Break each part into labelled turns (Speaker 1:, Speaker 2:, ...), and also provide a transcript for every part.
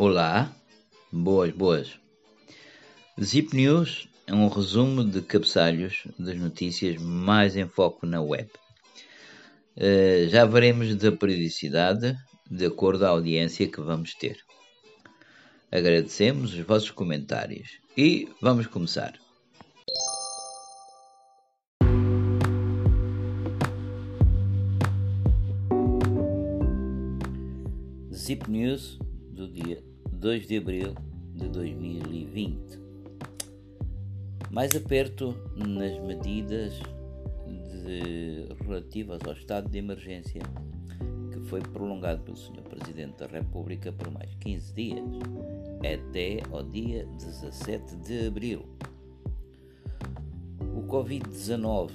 Speaker 1: Olá, boas, boas. Zip News é um resumo de cabeçalhos das notícias mais em foco na web. Uh, já veremos da periodicidade de acordo à audiência que vamos ter. Agradecemos os vossos comentários e vamos começar. Zip News do dia 2 de abril de 2020. Mais aperto nas medidas de, relativas ao estado de emergência que foi prolongado pelo Sr. Presidente da República por mais 15 dias, até ao dia 17 de abril. O Covid-19,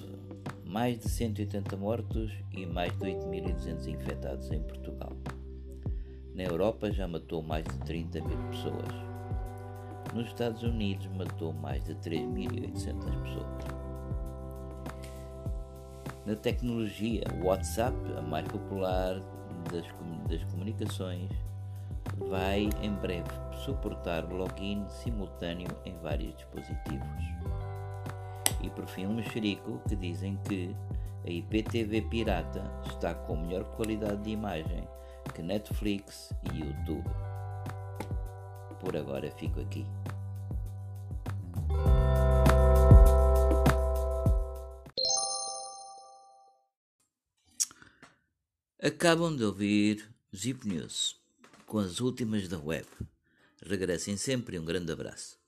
Speaker 1: mais de 180 mortos e mais de 8.200 infectados em Portugal. Na Europa já matou mais de 30 mil pessoas. Nos Estados Unidos matou mais de 3.800 pessoas. Na tecnologia, o WhatsApp, a mais popular das, das comunicações, vai em breve suportar login simultâneo em vários dispositivos. E por fim, um mexerico que dizem que a IPTV pirata está com melhor qualidade de imagem que Netflix e YouTube. Por agora fico aqui. Acabam de ouvir Zip News com as últimas da web. Regressem sempre e um grande abraço.